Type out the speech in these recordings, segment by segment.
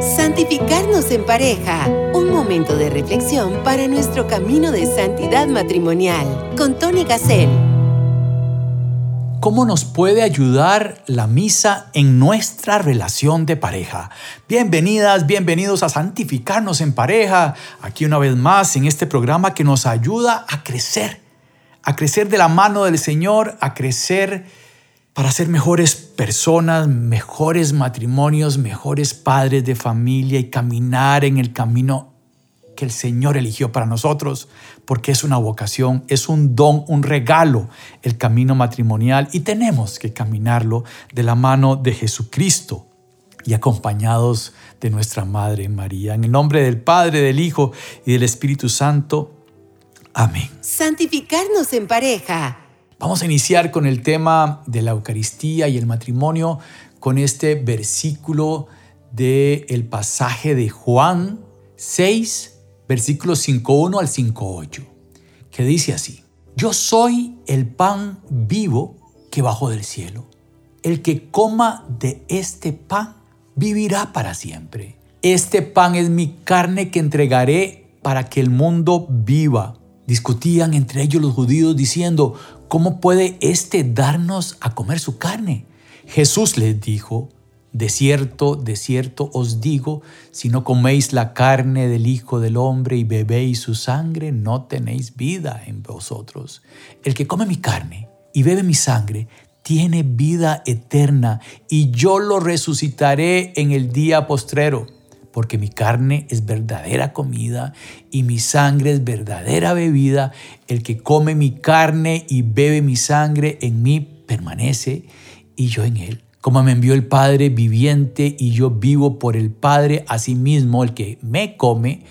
Santificarnos en pareja. Un momento de reflexión para nuestro camino de santidad matrimonial. Con Tony Gassel. ¿Cómo nos puede ayudar la misa en nuestra relación de pareja? Bienvenidas, bienvenidos a Santificarnos en pareja. Aquí una vez más en este programa que nos ayuda a crecer. A crecer de la mano del Señor, a crecer para ser mejores personas, mejores matrimonios, mejores padres de familia y caminar en el camino que el Señor eligió para nosotros, porque es una vocación, es un don, un regalo el camino matrimonial y tenemos que caminarlo de la mano de Jesucristo y acompañados de nuestra Madre María. En el nombre del Padre, del Hijo y del Espíritu Santo. Amén. Santificarnos en pareja. Vamos a iniciar con el tema de la Eucaristía y el matrimonio con este versículo del el pasaje de Juan 6, versículos 5.1 al 5.8, que dice así, Yo soy el pan vivo que bajo del cielo. El que coma de este pan vivirá para siempre. Este pan es mi carne que entregaré para que el mundo viva. Discutían entre ellos los judíos diciendo, ¿cómo puede éste darnos a comer su carne? Jesús les dijo, de cierto, de cierto os digo, si no coméis la carne del Hijo del Hombre y bebéis su sangre, no tenéis vida en vosotros. El que come mi carne y bebe mi sangre, tiene vida eterna, y yo lo resucitaré en el día postrero porque mi carne es verdadera comida y mi sangre es verdadera bebida. El que come mi carne y bebe mi sangre en mí permanece y yo en él. Como me envió el Padre viviente y yo vivo por el Padre, asimismo el que me come,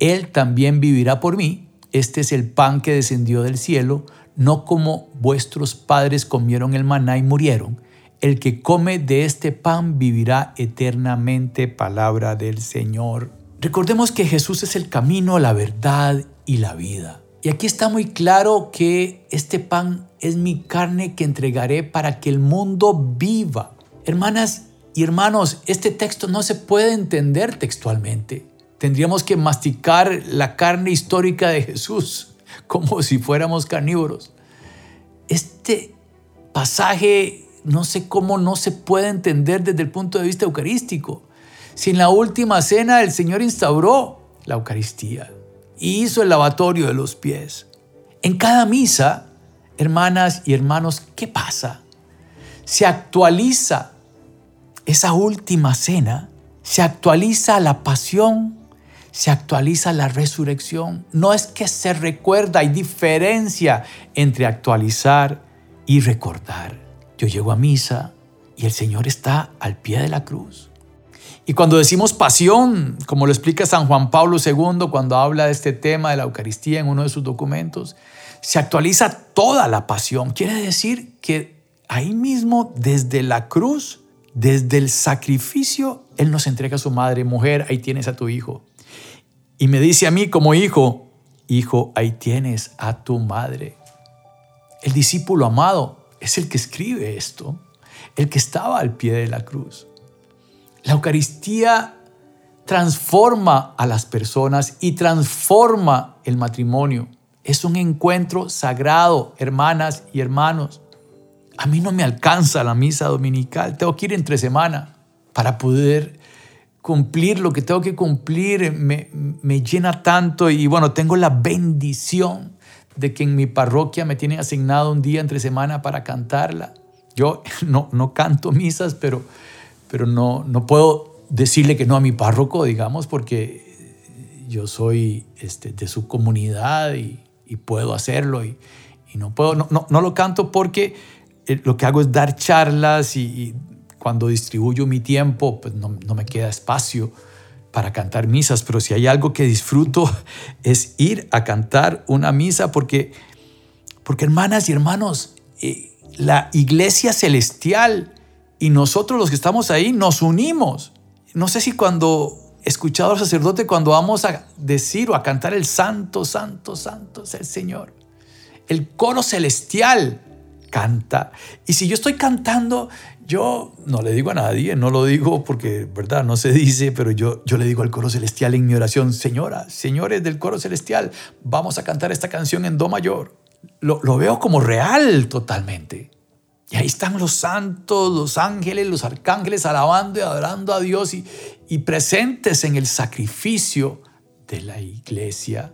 él también vivirá por mí. Este es el pan que descendió del cielo, no como vuestros padres comieron el maná y murieron el que come de este pan vivirá eternamente, palabra del Señor. Recordemos que Jesús es el camino, la verdad y la vida. Y aquí está muy claro que este pan es mi carne que entregaré para que el mundo viva. Hermanas y hermanos, este texto no se puede entender textualmente. Tendríamos que masticar la carne histórica de Jesús como si fuéramos carnívoros. Este pasaje no sé cómo no se puede entender desde el punto de vista eucarístico. Si en la última cena el Señor instauró la Eucaristía y hizo el lavatorio de los pies. En cada misa, hermanas y hermanos, ¿qué pasa? Se actualiza esa última cena, se actualiza la pasión, se actualiza la resurrección. No es que se recuerda, hay diferencia entre actualizar y recordar. Yo llego a misa y el Señor está al pie de la cruz. Y cuando decimos pasión, como lo explica San Juan Pablo II cuando habla de este tema de la Eucaristía en uno de sus documentos, se actualiza toda la pasión. Quiere decir que ahí mismo, desde la cruz, desde el sacrificio, Él nos entrega a su madre, mujer, ahí tienes a tu hijo. Y me dice a mí como hijo, hijo, ahí tienes a tu madre. El discípulo amado, es el que escribe esto, el que estaba al pie de la cruz. La Eucaristía transforma a las personas y transforma el matrimonio. Es un encuentro sagrado, hermanas y hermanos. A mí no me alcanza la misa dominical, tengo que ir entre semana para poder cumplir lo que tengo que cumplir. Me, me llena tanto y bueno, tengo la bendición de que en mi parroquia me tienen asignado un día entre semana para cantarla. Yo no, no canto misas, pero, pero no, no puedo decirle que no a mi párroco, digamos, porque yo soy este, de su comunidad y, puedo hacerlo y, no puedo, no, no, lo canto porque eh, lo que hago es dar charlas y, cuando distribuyo mi tiempo, pues no, no me queda espacio para cantar misas, pero si hay algo que disfruto es ir a cantar una misa porque, porque hermanas y hermanos, eh, la iglesia celestial y nosotros los que estamos ahí nos unimos. No sé si cuando escuchado al sacerdote cuando vamos a decir o a cantar el santo, santo, santo es el Señor. El coro celestial canta. Y si yo estoy cantando, Yo no le digo a nadie, no lo digo porque, ¿verdad? No se dice, pero yo, yo le digo al coro celestial en mi oración, señora, señores del coro celestial, vamos a cantar esta canción en Do mayor. Lo, lo veo como real totalmente. Y ahí están los santos, los ángeles, los arcángeles alabando y adorando a Dios y, y presentes en el sacrificio de la iglesia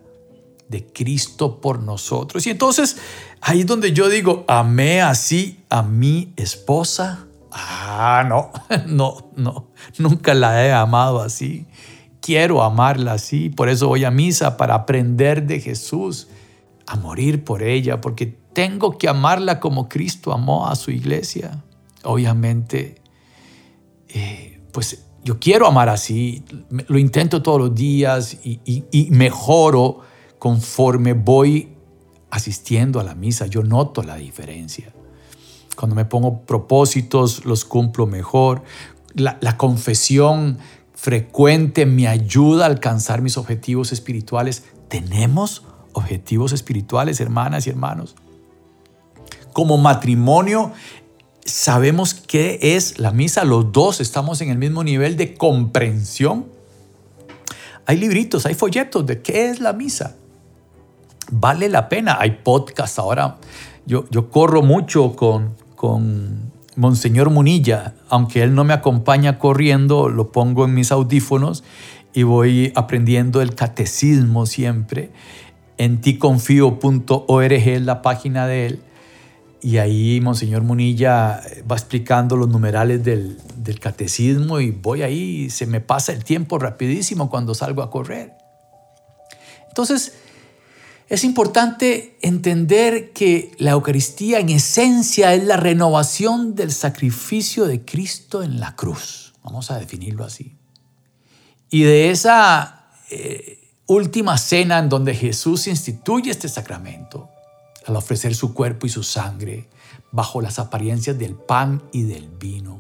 de Cristo por nosotros. Y entonces ahí es donde yo digo, amé así a mi esposa. Ah, no, no, no, nunca la he amado así. Quiero amarla así, por eso voy a misa, para aprender de Jesús, a morir por ella, porque tengo que amarla como Cristo amó a su iglesia. Obviamente, eh, pues yo quiero amar así, lo intento todos los días y, y mejoro conforme voy asistiendo a la misa, yo noto la diferencia. Cuando me pongo propósitos, los cumplo mejor. La, confesión frecuente me ayuda a alcanzar mis objetivos espirituales. ¿Tenemos objetivos espirituales, hermanas y hermanos? Como matrimonio, sabemos qué es la misa. Los dos estamos en el mismo nivel de comprensión. Hay libritos, hay folletos de qué es la misa vale la pena. Hay podcasts ahora. Yo, yo corro mucho con, con Monseñor Munilla, aunque él no me acompaña corriendo, lo pongo en mis audífonos y voy aprendiendo el catecismo siempre. En ticonfío.org es la página de él. Y ahí Monseñor Munilla va explicando los numerales del, catecismo y voy ahí, y se me pasa el tiempo rapidísimo cuando salgo a correr. Entonces, es importante entender que la Eucaristía en esencia es la renovación del sacrificio de Cristo en la cruz. Vamos a definirlo así. Y de esa eh, última cena en donde Jesús instituye este sacramento, al ofrecer su cuerpo y su sangre bajo las apariencias del pan y del vino.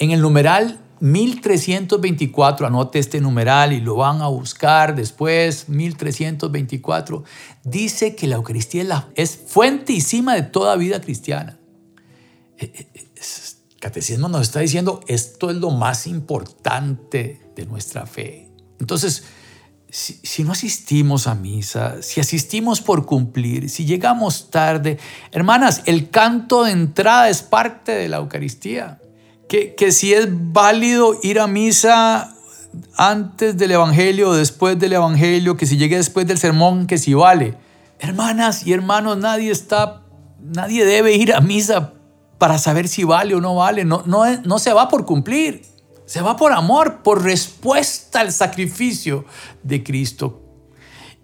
En el numeral 1324, anote este numeral y lo van a buscar después, 1324, dice que la Eucaristía es fuente y cima de toda vida cristiana. El eh, eh, catecismo nos está diciendo, esto es lo más importante de nuestra fe. Entonces, si, no asistimos a misa, si asistimos por cumplir, si llegamos tarde, hermanas, el canto de entrada es parte de la Eucaristía que, si es válido ir a misa antes del Evangelio o después del Evangelio, que si llegue después del sermón, que si vale. Hermanas y hermanos, nadie está, nadie debe ir a misa para saber si vale o no vale. No, no, no se va por cumplir, se va por amor, por respuesta al sacrificio de Cristo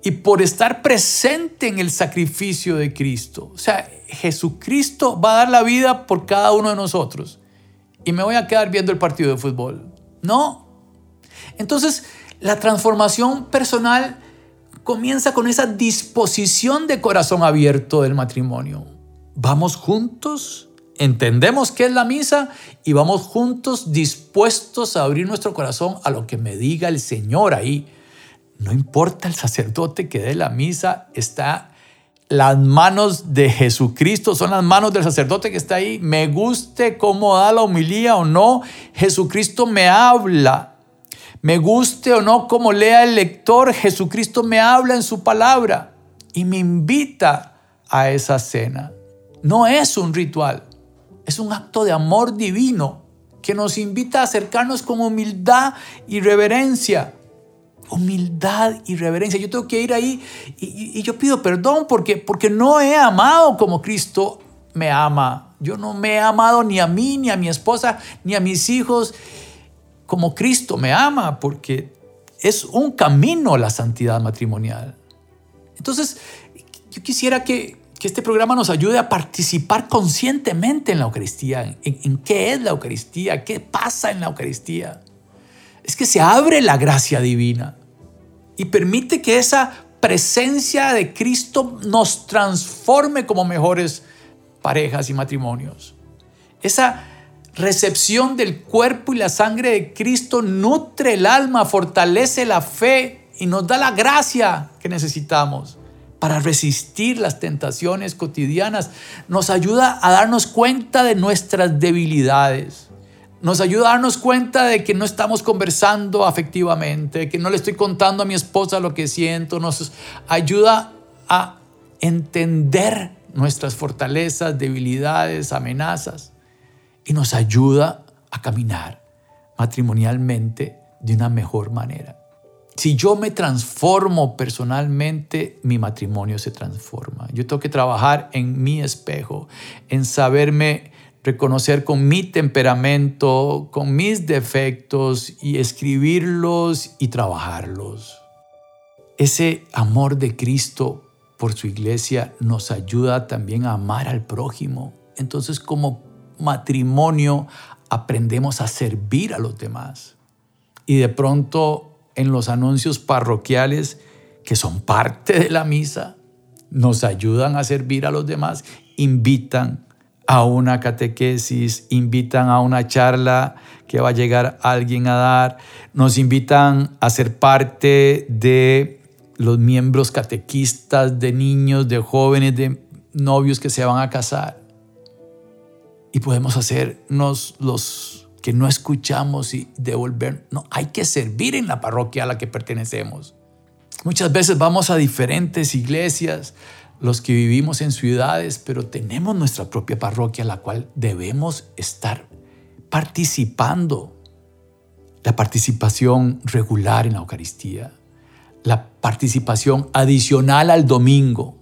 y por estar presente en el sacrificio de Cristo. O sea, Jesucristo va a dar la vida por cada uno de nosotros y me voy a quedar viendo el partido de fútbol. No. Entonces, la transformación personal comienza con esa disposición de corazón abierto del matrimonio. Vamos juntos, entendemos qué es la misa y vamos juntos dispuestos a abrir nuestro corazón a lo que me diga el Señor ahí. No importa el sacerdote que dé la misa, está las manos de Jesucristo, son las manos del sacerdote que está ahí. Me guste cómo da la homilía o no, Jesucristo me habla. Me guste o no cómo lea el lector, Jesucristo me habla en su palabra y me invita a esa cena. No es un ritual, es un acto de amor divino que nos invita a acercarnos con humildad y reverencia humildad y reverencia. Yo tengo que ir ahí y, yo pido perdón porque, porque no he amado como Cristo me ama. Yo no me he amado ni a mí, ni a mi esposa, ni a mis hijos como Cristo me ama, porque es un camino la santidad matrimonial. Entonces, yo quisiera que, este programa nos ayude a participar conscientemente en la Eucaristía, en qué es la Eucaristía, qué pasa en la Eucaristía. Es que se abre la gracia divina y permite que esa presencia de Cristo nos transforme como mejores parejas y matrimonios. Esa recepción del cuerpo y la sangre de Cristo nutre el alma, fortalece la fe y nos da la gracia que necesitamos para resistir las tentaciones cotidianas. Nos ayuda a darnos cuenta de nuestras debilidades. Nos ayuda a darnos cuenta de que no estamos conversando afectivamente, que no le estoy contando a mi esposa lo que siento. Nos ayuda a entender nuestras fortalezas, debilidades, amenazas. Y nos ayuda a caminar matrimonialmente de una mejor manera. Si yo me transformo personalmente, mi matrimonio se transforma. Yo tengo que trabajar en mi espejo, en saberme reconocer con mi temperamento, con mis defectos y escribirlos y trabajarlos. Ese amor de Cristo por su iglesia nos ayuda también a amar al prójimo. Entonces como matrimonio aprendemos a servir a los demás. Y de pronto en los anuncios parroquiales que son parte de la misa, nos ayudan a servir a los demás, invitan a una catequesis, invitan a una charla que va a llegar alguien a dar, nos invitan a ser parte de los miembros catequistas, de niños, de jóvenes, de novios que se van a casar. Y podemos hacernos los que no escuchamos y devolver. No, hay que servir en la parroquia a la que pertenecemos. Muchas veces vamos a diferentes iglesias, los que vivimos en ciudades, pero tenemos nuestra propia parroquia, la cual debemos estar participando. La participación regular en la Eucaristía, la participación adicional al domingo.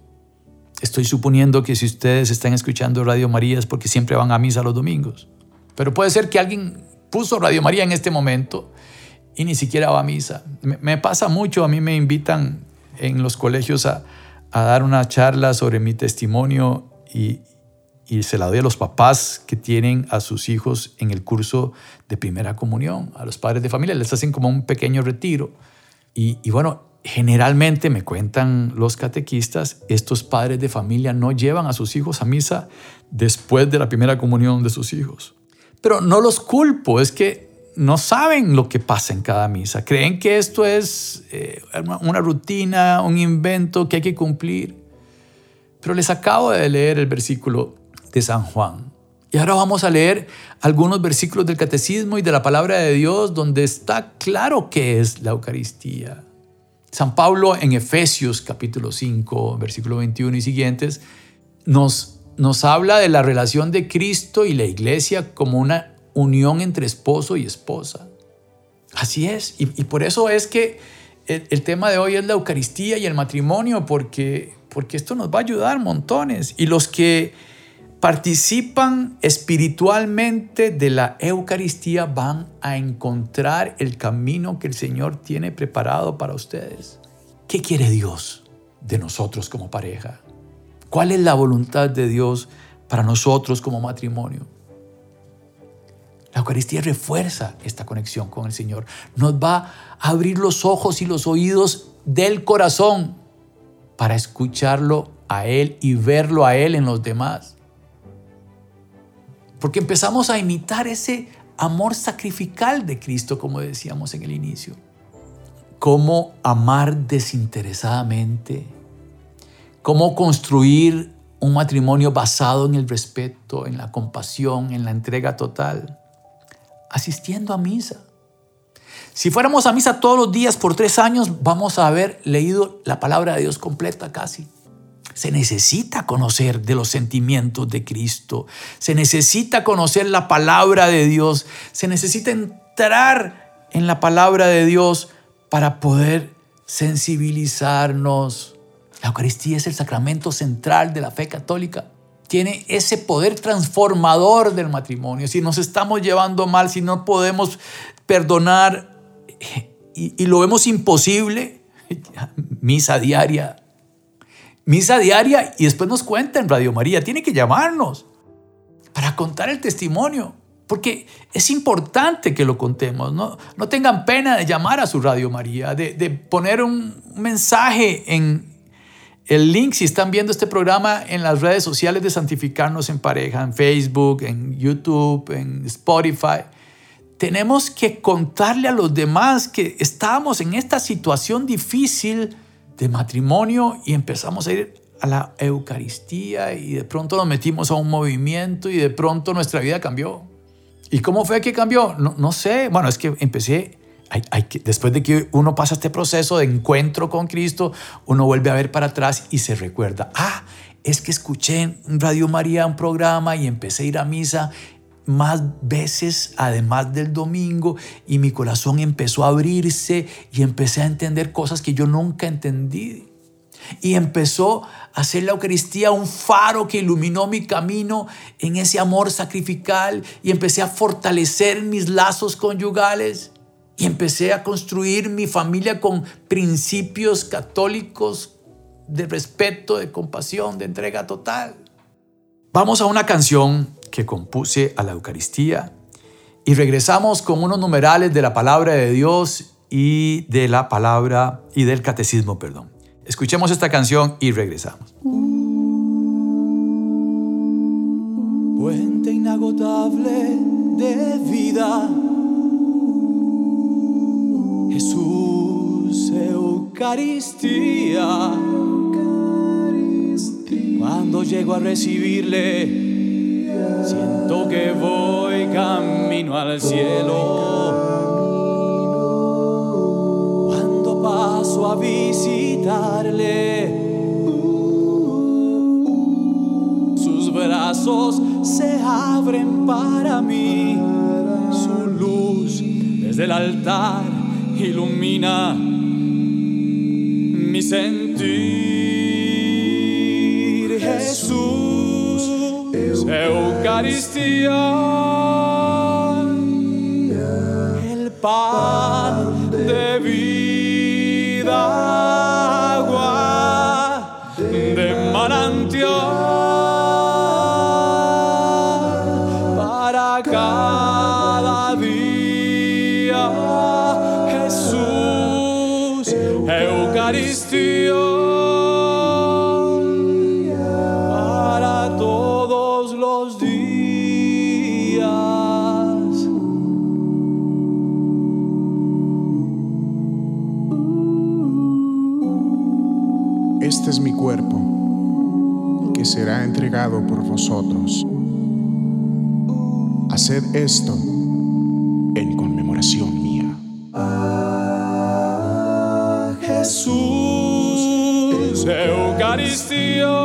Estoy suponiendo que si ustedes están escuchando Radio María es porque siempre van a misa los domingos. Pero puede ser que alguien puso Radio María en este momento y ni siquiera va a misa. Me, pasa mucho, a mí me invitan en los colegios a, dar una charla sobre mi testimonio y, se la doy a los papás que tienen a sus hijos en el curso de primera comunión, a los padres de familia, les hacen como un pequeño retiro. Y, y, bueno, generalmente me cuentan los catequistas, estos padres de familia no llevan a sus hijos a misa después de la primera comunión de sus hijos. Pero no los culpo, es que no saben lo que pasa en cada misa. Creen que esto es eh, una rutina, un invento que hay que cumplir. Pero les acabo de leer el versículo de San Juan. Y ahora vamos a leer algunos versículos del Catecismo y de la Palabra de Dios donde está claro qué es la Eucaristía. San Pablo en Efesios capítulo 5, versículo 21 y siguientes, nos nos habla de la relación de Cristo y la iglesia como una unión entre esposo y esposa. Así es, y, por eso es que el, tema de hoy es la Eucaristía y el matrimonio, porque, porque esto nos va a ayudar montones. Y los que participan espiritualmente de la Eucaristía van a encontrar el camino que el Señor tiene preparado para ustedes. ¿Qué quiere Dios de nosotros como pareja? ¿Cuál es la voluntad de Dios para nosotros como matrimonio? La Eucaristía refuerza esta conexión con el Señor. Nos va a abrir los ojos y los oídos del corazón para escucharlo a Él y verlo a Él en los demás. Porque empezamos a imitar ese amor sacrificial de Cristo, como decíamos en el inicio. Cómo amar desinteresadamente cómo construir un matrimonio basado en el respeto, en la compasión, en la entrega total, asistiendo a misa. Si fuéramos a misa todos los días por tres años, vamos a haber leído la palabra de Dios completa casi. Se necesita conocer de los sentimientos de Cristo. Se necesita conocer la palabra de Dios. Se necesita entrar en la palabra de Dios para poder sensibilizarnos la Eucaristía es el sacramento central de la fe católica. Tiene ese poder transformador del matrimonio. Si nos estamos llevando mal, si no podemos perdonar y, lo vemos imposible, misa diaria. Misa diaria y después nos cuenta en Radio María. Tiene que llamarnos para contar el testimonio. Porque es importante que lo contemos. No, no tengan pena de llamar a su Radio María, de, de poner un mensaje en, el link, si están viendo este programa en las redes sociales de Santificarnos en Pareja, en Facebook, en YouTube, en Spotify, tenemos que contarle a los demás que estábamos en esta situación difícil de matrimonio y empezamos a ir a la Eucaristía y de pronto nos metimos a un movimiento y de pronto nuestra vida cambió. ¿Y cómo fue que cambió? No, no sé. Bueno, es que empecé, después de que uno pasa este proceso de encuentro con Cristo, uno vuelve a ver para atrás y se recuerda, ah, es que escuché en Radio María un programa y empecé a ir a misa más veces además del domingo y mi corazón empezó a abrirse y empecé a entender cosas que yo nunca entendí. Y empezó a hacer la Eucaristía un faro que iluminó mi camino en ese amor sacrificial y empecé a fortalecer mis lazos conyugales y empecé a construir mi familia con principios católicos de respeto, de compasión, de entrega total. Vamos a una canción que compuse a la Eucaristía y regresamos con unos numerales de la palabra de Dios y de la palabra y del catecismo, perdón. Escuchemos esta canción y regresamos. Puente inagotable de vida. Jesús, Eucaristía. Cuando llego a recibirle, siento que voy camino al cielo. Cuando paso a visitarle, sus brazos se abren para mí. Su luz desde el altar ilumina mi sentir. Jesús, Eucaristía, el pan de vida, Este es mi cuerpo, que será entregado por vosotros. Haced esto en conmemoración mía. Jesús, Eucaristía,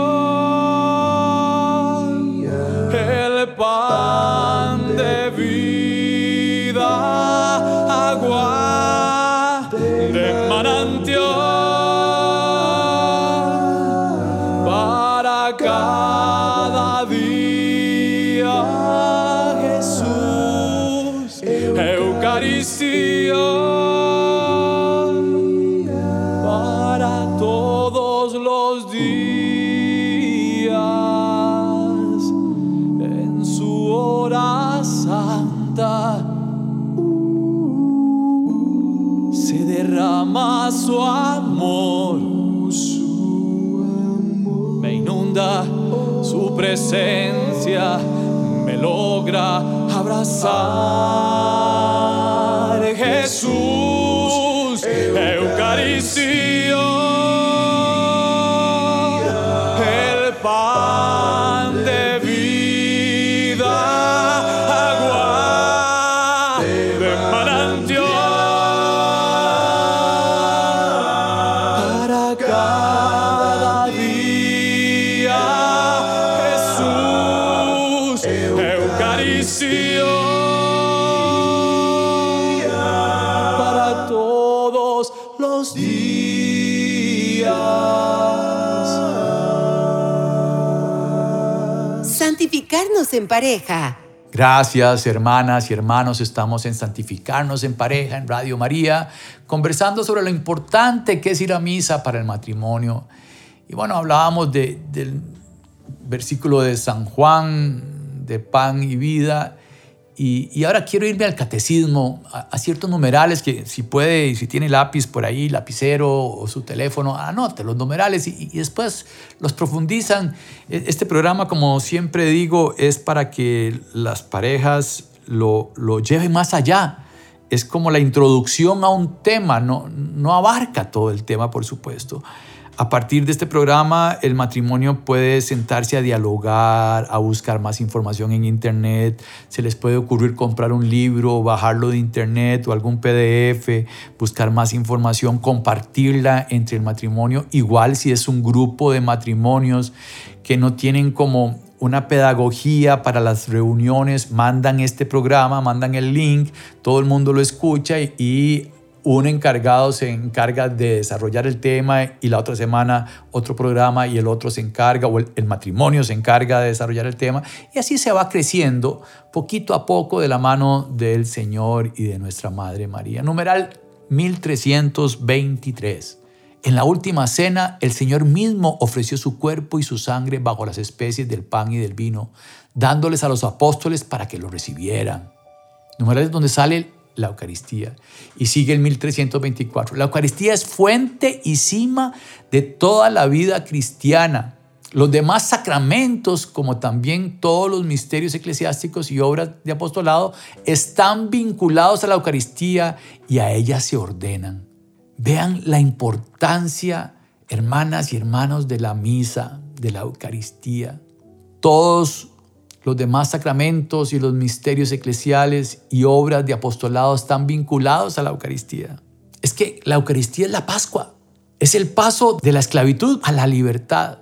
presencia me logra abrazar. Jesús Santificarnos en pareja. Gracias, hermanas y hermanos. Estamos en Santificarnos en Pareja en Radio María, conversando sobre lo importante que es ir a misa para el matrimonio. Y bueno, hablábamos de- del versículo de San Juan, de pan y vida. Y, ahora quiero irme al catecismo, a, ciertos numerales que si puede si tiene lápiz por ahí, lapicero o su teléfono, anote los numerales y, y después los profundizan. E- Este programa, como siempre digo, es para que las parejas lo, lo lleven más allá es como la introducción a un tema, no, no abarca todo el tema, por supuesto. A partir de este programa, el matrimonio puede sentarse a dialogar, a buscar más información en Internet. Se les puede ocurrir comprar un libro, bajarlo de Internet o algún PDF, buscar más información, compartirla entre el matrimonio. Igual si es un grupo de matrimonios que no tienen como una pedagogía para las reuniones, mandan este programa, mandan el link, todo el mundo lo escucha y, un encargado se encarga de desarrollar el tema y la otra semana otro programa y el otro se encarga, o el, matrimonio se encarga de desarrollar el tema. Y así se va creciendo poquito a poco de la mano del Señor y de nuestra Madre María. Numeral 1323. En la última cena, el Señor mismo ofreció su cuerpo y su sangre bajo las especies del pan y del vino, dándoles a los apóstoles para que lo recibieran. Numeral donde sale la Eucaristía. Y sigue el 1324. La Eucaristía es fuente y cima de toda la vida cristiana. Los demás sacramentos, como también todos los misterios eclesiásticos y obras de apostolado, están vinculados a la Eucaristía y a ella se ordenan. Vean la importancia, hermanas y hermanos, de la misa, de la Eucaristía. Todos los demás sacramentos y los misterios eclesiales y obras de apostolado están vinculados a la Eucaristía. Es que la Eucaristía es la Pascua, es el paso de la esclavitud a la libertad.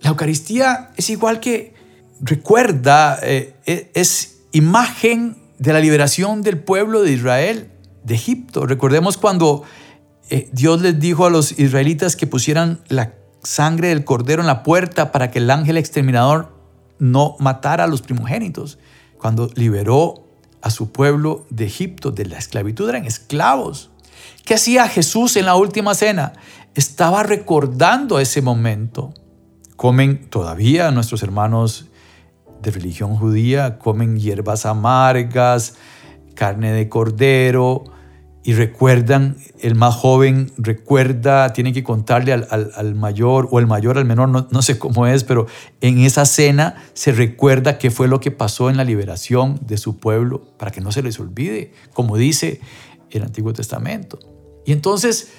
La Eucaristía es igual que recuerda, eh, e, es imagen de la liberación del pueblo de Israel de Egipto. Recordemos cuando eh, Dios les dijo a los israelitas que pusieran la sangre del cordero en la puerta para que el ángel exterminador no matara a los primogénitos. Cuando liberó a su pueblo de Egipto, de la esclavitud, eran esclavos. ¿Qué hacía Jesús en la última cena? Estaba recordando ese momento. Comen todavía nuestros hermanos de religión judía, comen hierbas amargas, carne de cordero, y recuerdan, el más joven recuerda, tiene que contarle al, mayor o el mayor al menor, no, no, sé cómo es, pero en esa cena se recuerda qué fue lo que pasó en la liberación de su pueblo para que no se les olvide, como dice el Antiguo Testamento. Y entonces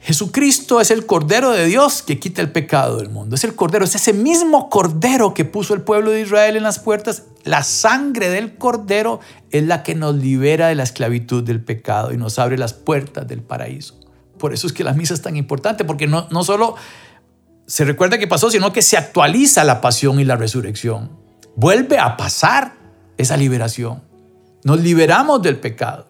Jesucristo es el Cordero de Dios que quita el pecado del mundo. Es el Cordero, es ese mismo Cordero que puso el pueblo de Israel en las puertas. La sangre del Cordero es la que nos libera de la esclavitud del pecado y nos abre las puertas del paraíso. Por eso es que la misa es tan importante, porque no, no solo se recuerda que pasó, sino que se actualiza la pasión y la resurrección. Vuelve a pasar esa liberación. Nos liberamos del pecado.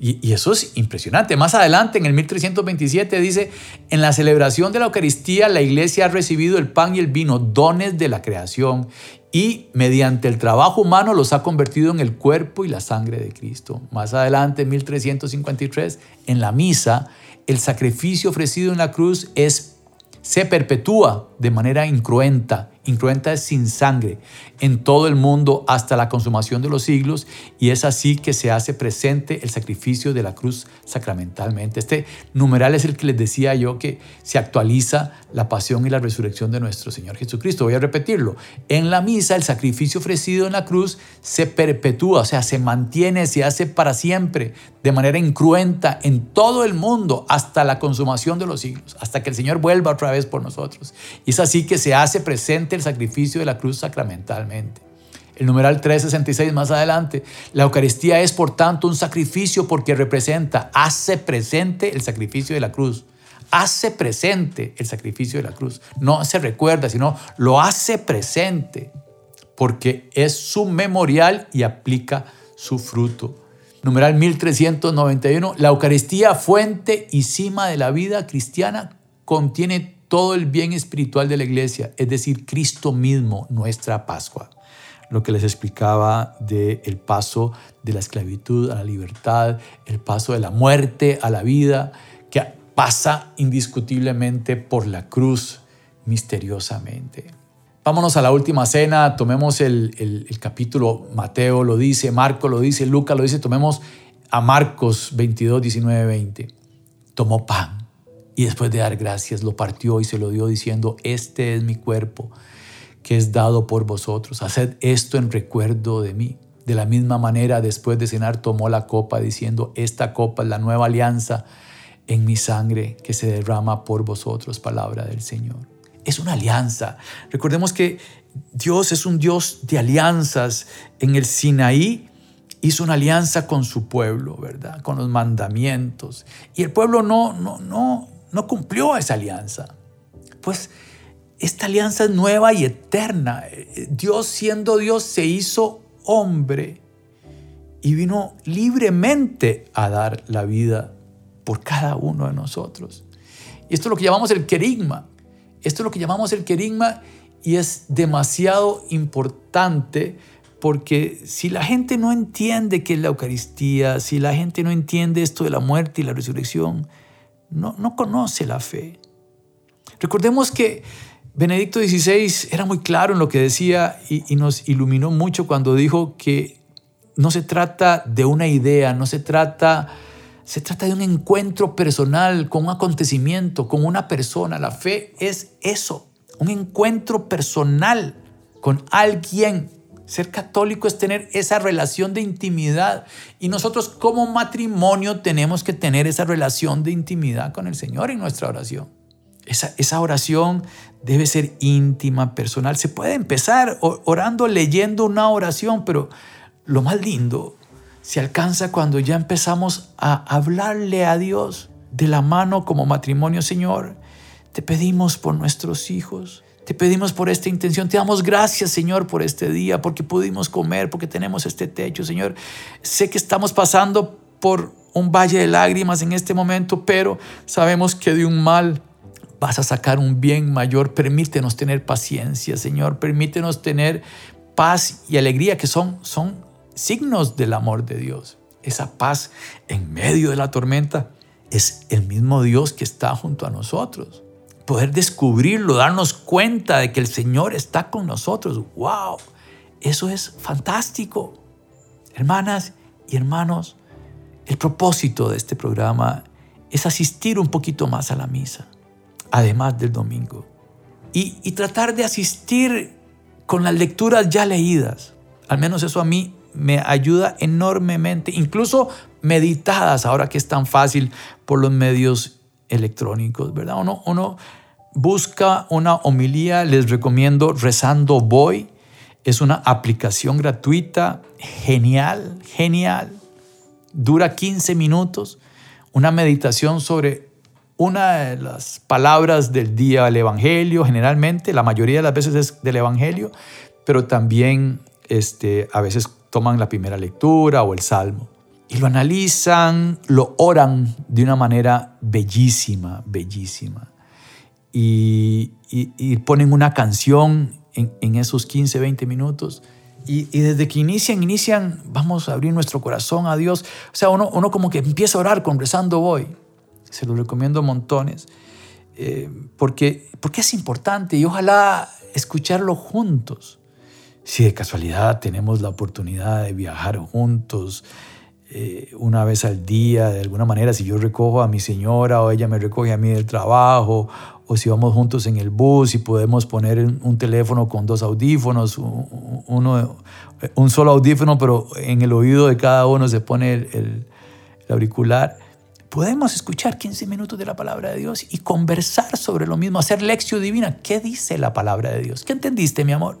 Y, eso es impresionante. Más adelante, en el 1327, dice, en la celebración de la Eucaristía, la iglesia ha recibido el pan y el vino, dones de la creación, y mediante el trabajo humano los ha convertido en el cuerpo y la sangre de Cristo. Más adelante, en 1353, en la misa, el sacrificio ofrecido en la cruz es, se perpetúa de manera incruenta incruenta es sin sangre, en todo el mundo hasta la consumación de los siglos, y es así que se hace presente el sacrificio de la cruz sacramentalmente. Este numeral es el que les decía yo que se actualiza la pasión y la resurrección de nuestro Señor Jesucristo. Voy a repetirlo. En la misa el sacrificio ofrecido en la cruz se perpetúa, o sea, se mantiene, se hace para siempre, de manera incruenta en todo el mundo hasta la consumación de los siglos, hasta que el Señor vuelva otra vez por nosotros. Y es así que se hace presente el sacrificio de la cruz sacramentalmente. El numeral 366 más adelante, la Eucaristía es por tanto un sacrificio porque representa, hace presente el sacrificio de la cruz. Hace presente el sacrificio de la cruz. No se recuerda, sino lo hace presente porque es su memorial y aplica su fruto. Numeral 1391, la Eucaristía, fuente y cima de la vida cristiana, contiene todo el bien espiritual de la iglesia, es decir, Cristo mismo, nuestra Pascua. Lo que les explicaba del el paso de la esclavitud a la libertad, el paso de la muerte a la vida, que pasa indiscutiblemente por la cruz misteriosamente. Vámonos a la última cena, tomemos el capítulo, Mateo lo dice, Marco lo dice, Lucas lo dice, tomemos a Marcos 22, 19, 20. Tomó pan y después de dar gracias, lo partió y se lo dio diciendo, este es mi cuerpo que es dado por vosotros. Haced esto en recuerdo de mí. De la misma manera, después de cenar, tomó la copa diciendo, esta copa es la nueva alianza en mi sangre que se derrama por vosotros, palabra del Señor. Es una alianza. Recordemos que Dios es un Dios de alianzas. En el Sinaí hizo una alianza con su pueblo, ¿verdad? Con los mandamientos. Y el pueblo no, no, no, no cumplió esa alianza. Pues esta alianza es nueva y eterna. Dios siendo Dios se hizo hombre y vino libremente a dar la vida por cada uno de nosotros. Y esto es lo que llamamos el querigma. Esto es lo que llamamos el querigma y es demasiado importante porque si la gente no entiende qué es la Eucaristía, si la gente no entiende esto de la muerte y la resurrección, no, no conoce la fe. Recordemos que Benedicto XVI era muy claro en lo que decía y, y nos iluminó mucho cuando dijo que no se trata de una idea, no se trata se trata de un encuentro personal con un acontecimiento, con una persona. La fe es eso, un encuentro personal con alguien. Ser católico es tener esa relación de intimidad y nosotros como matrimonio tenemos que tener esa relación de intimidad con el Señor en nuestra oración. Esa, esa oración debe ser íntima, personal. Se puede empezar orando, leyendo una oración, pero lo más lindo se alcanza cuando ya empezamos a hablarle a Dios de la mano como matrimonio, Señor. Te pedimos por nuestros hijos. Te pedimos por esta intención. Te damos gracias, Señor, por este día, porque pudimos comer, porque tenemos este techo, Señor. Sé que estamos pasando por un valle de lágrimas en este momento, pero sabemos que de un mal vas a sacar un bien mayor. Permítenos tener paciencia, Señor. Permítenos tener paz y alegría, que son, son signos del amor de Dios. Esa paz en medio de la tormenta es el mismo Dios que está junto a nosotros. Poder descubrirlo, darnos cuenta de que el Señor está con nosotros. ¡Wow! Eso es fantástico. Hermanas y hermanos, el propósito de este programa es asistir un poquito más a la misa, además del domingo. Y, y tratar de asistir con las lecturas ya leídas. Al menos eso a mí me ayuda enormemente, incluso meditadas, ahora que es tan fácil por los medios electrónicos, ¿verdad? Uno, uno busca una homilía, les recomiendo Rezando Voy, es una aplicación gratuita, genial, genial, dura 15 minutos, una meditación sobre una de las palabras del día del Evangelio, generalmente, la mayoría de las veces es del Evangelio, pero también este, a veces toman la primera lectura o el salmo y lo analizan, lo oran de una manera bellísima, bellísima. Y, ponen una canción en, esos 15, 20 minutos. Y, desde que inician, inician, vamos a abrir nuestro corazón a Dios. O sea, uno, uno como que empieza a orar con rezando voy. Se lo recomiendo montones. Eh, porque, porque es importante y ojalá escucharlo juntos. Si de casualidad tenemos la oportunidad de viajar juntos eh, una vez al día, de alguna manera, si yo recojo a mi señora o ella me recoge a mí del trabajo, o si vamos juntos en el bus y podemos poner un teléfono con dos audífonos, uno, un solo audífono, pero en el oído de cada uno se pone el, el auricular podemos escuchar 15 minutos de la palabra de Dios y conversar sobre lo mismo, hacer lección divina. ¿Qué dice la palabra de Dios? ¿Qué entendiste, mi amor?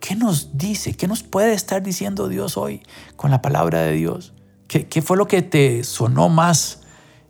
¿Qué nos dice? ¿Qué nos puede estar diciendo Dios hoy con la palabra de Dios? ¿Qué, fue lo que te sonó más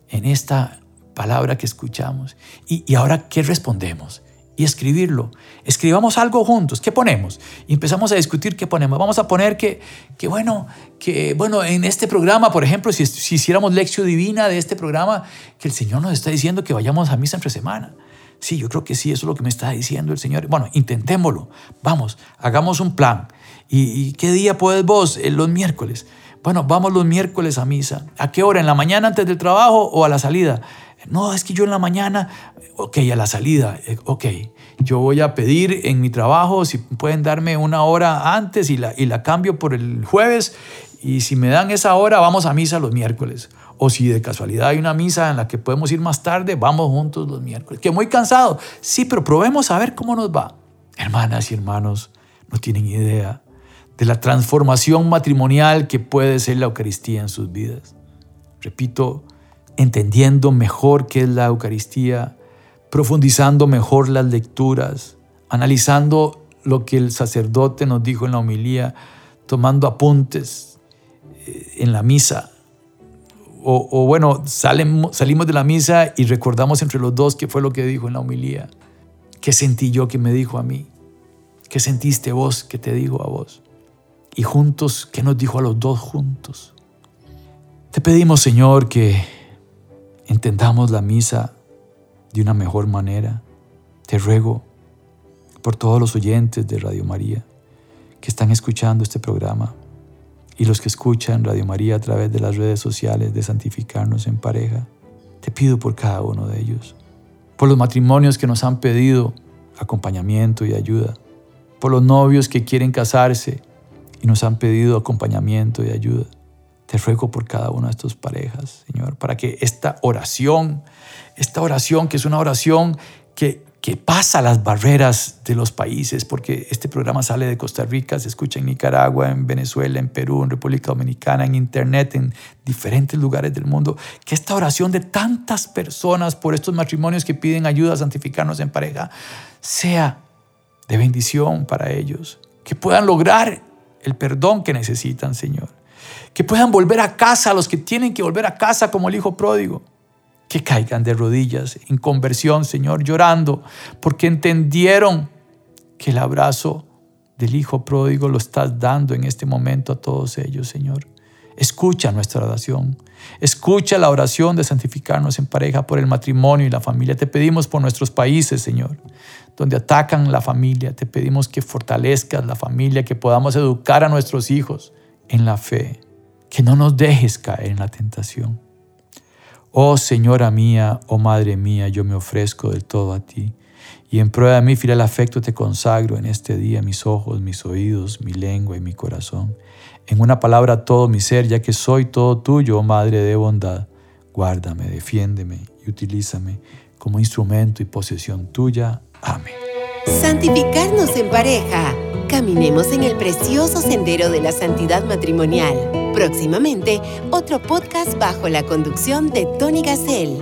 en esta palabra que escuchamos? Y, ahora, ¿qué respondemos? Y escribirlo. Escribamos algo juntos. ¿Qué ponemos? Y empezamos a discutir qué ponemos. Vamos a poner que, que bueno, que bueno, en este programa, por ejemplo, si, si hiciéramos lección divina de este programa, que el Señor nos está diciendo que vayamos a misa entre semana. Sí, yo creo que sí, eso es lo que me está diciendo el Señor. Bueno, intentémoslo. Vamos, hagamos un plan. ¿Y, qué día puedes vos? Eh, los miércoles. Bueno, vamos los miércoles a misa. ¿A qué hora? ¿En la mañana antes del trabajo o a la salida? No, es que yo en la mañana, ok, a la salida, eh, ok. Yo voy a pedir en mi trabajo si pueden darme una hora antes y la, y la cambio por el jueves. Y si me dan esa hora, vamos a misa los miércoles. O si de casualidad hay una misa en la que podemos ir más tarde, vamos juntos los miércoles. Que muy cansado. Sí, pero probemos a ver cómo nos va. Hermanas y hermanos, no tienen idea de la transformación matrimonial que puede ser la Eucaristía en sus vidas. Repito, entendiendo mejor qué es la Eucaristía, profundizando mejor las lecturas, analizando lo que el sacerdote nos dijo en la homilía, tomando apuntes eh, en la misa. O, bueno, salimos de la misa y recordamos entre los dos qué fue lo que dijo en la homilía. ¿Qué sentí yo que me dijo a mí? ¿Qué sentiste vos que te dijo a vos? Y juntos, ¿qué nos dijo a los dos juntos? Te pedimos, Señor, que entendamos la misa de una mejor manera. Te ruego por todos los oyentes de Radio María que están escuchando este programa y los que escuchan Radio María a través de las redes sociales de Santificarnos en Pareja. Te pido por cada uno de ellos, por los matrimonios que nos han pedido acompañamiento y ayuda, por los novios que quieren casarse y nos han pedido acompañamiento y ayuda. Te ruego por cada una de estas parejas, Señor, para que esta oración, esta oración que es una oración que, que pasa las barreras de los países, porque este programa sale de Costa Rica, se escucha en Nicaragua, en Venezuela, en Perú, en República Dominicana, en Internet, en diferentes lugares del mundo, que esta oración de tantas personas por estos matrimonios que piden ayuda a santificarnos en pareja sea de bendición para ellos, que puedan lograr el perdón que necesitan, Señor que puedan volver a casa los que tienen que volver a casa como el hijo pródigo. Que caigan de rodillas en conversión, Señor, llorando, porque entendieron que el abrazo del hijo pródigo lo estás dando en este momento a todos ellos, Señor. Escucha nuestra oración. Escucha la oración de santificarnos en pareja por el matrimonio y la familia. Te pedimos por nuestros países, Señor, donde atacan la familia. Te pedimos que fortalezcas la familia, que podamos educar a nuestros hijos en la fe, que no nos dejes caer en la tentación. Oh Señora mía, oh Madre mía, yo me ofrezco del todo a ti, y en prueba de mi fiel afecto te consagro en este día mis ojos, mis oídos, mi lengua y mi corazón. En una palabra todo mi ser, ya que soy todo tuyo, oh Madre de bondad. Guárdame, defiéndeme y utilízame como instrumento y posesión tuya. Santificarnos en pareja. Caminemos en el precioso sendero de la santidad matrimonial. Próximamente, otro podcast bajo la conducción de Tony Gassel.